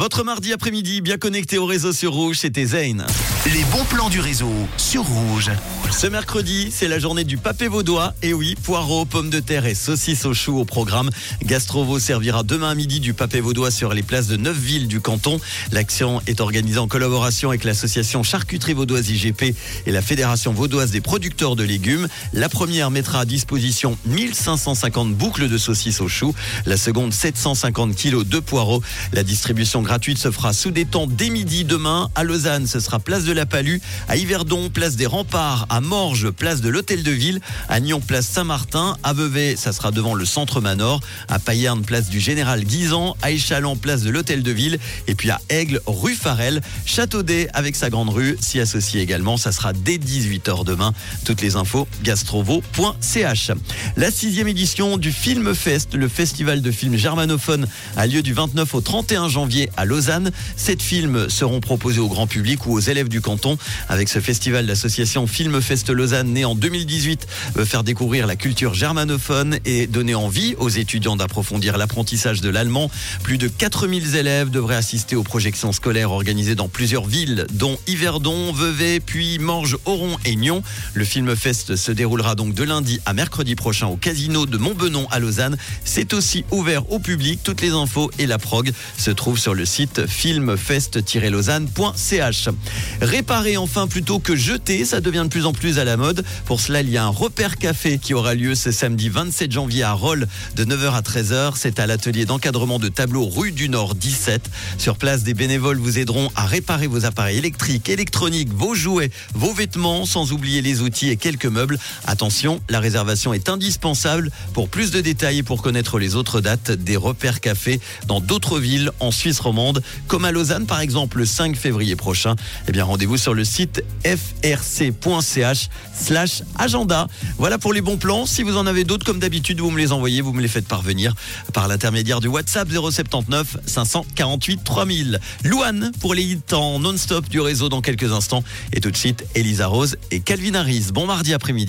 Votre mardi après-midi, bien connecté au réseau sur Rouge, c'était Zane. Les bons plans du réseau sur Rouge. Ce mercredi, c'est la journée du papé vaudois. Et oui, poireaux, pommes de terre et saucisses au chou au programme. Gastrovo servira demain à midi du papé vaudois sur les places de neuf villes du canton. L'action est organisée en collaboration avec l'association Charcuterie Vaudoise IGP et la Fédération Vaudoise des producteurs de légumes. La première mettra à disposition 1550 boucles de saucisses au chou. La seconde, 750 kilos de poireaux. La distribution gratuite se fera sous des temps dès midi demain. À Lausanne, ce sera place de la Palue. À Yverdon, place des Remparts. À Morges, place de l'Hôtel de Ville. À Nyon, place Saint-Martin. À Vevey, ça sera devant le Centre Manor. À Payerne, place du Général Guisan. À Échalon, place de l'Hôtel de Ville. Et puis à Aigle, rue Farel. Châteaudet, avec sa grande rue, s'y associe également. Ça sera dès 18h demain. Toutes les infos, gastrovo.ch. La sixième édition du Film Fest, le festival de films germanophone, a lieu du 29 au 31 janvier à Lausanne. Sept films seront proposés au grand public ou aux élèves du canton. Avec ce festival, l'association Film Fest Lausanne, née en 2018, veut faire découvrir la culture germanophone et donner envie aux étudiants d'approfondir l'apprentissage de l'allemand. Plus de 4000 élèves devraient assister aux projections scolaires organisées dans plusieurs villes, dont Yverdon, Vevey, puis Morges, Oron et Nyon. Le Film Fest se déroulera donc de lundi à mercredi prochain au casino de Montbenon à Lausanne. C'est aussi ouvert au public. Toutes les infos et la prog se trouvent sur le site filmfest-lausanne.ch. Réparer enfin plutôt que jeter, ça devient de plus en plus à la mode. Pour cela, il y a un repère café qui aura lieu ce samedi 27 janvier à Rolles de 9h à 13h. C'est à l'atelier d'encadrement de tableaux rue du Nord 17. Sur place, des bénévoles vous aideront à réparer vos appareils électriques, électroniques, vos jouets, vos vêtements, sans oublier les outils et quelques meubles. Attention, la réservation est indispensable. Pour plus de détails et pour connaître les autres dates des repères café dans d'autres villes en Suisse romande, comme à Lausanne par exemple le 5 février prochain, eh bien rendez-vous sur le site frc.ch slash agenda. Voilà pour les bons plans. Si vous en avez d'autres, comme d'habitude, vous me les envoyez, vous me les faites parvenir par l'intermédiaire du WhatsApp 079 548 3000. Louane pour les hits non-stop du réseau dans quelques instants. Et tout de suite, Elisa Rose et Calvin Harris. Bon mardi après-midi.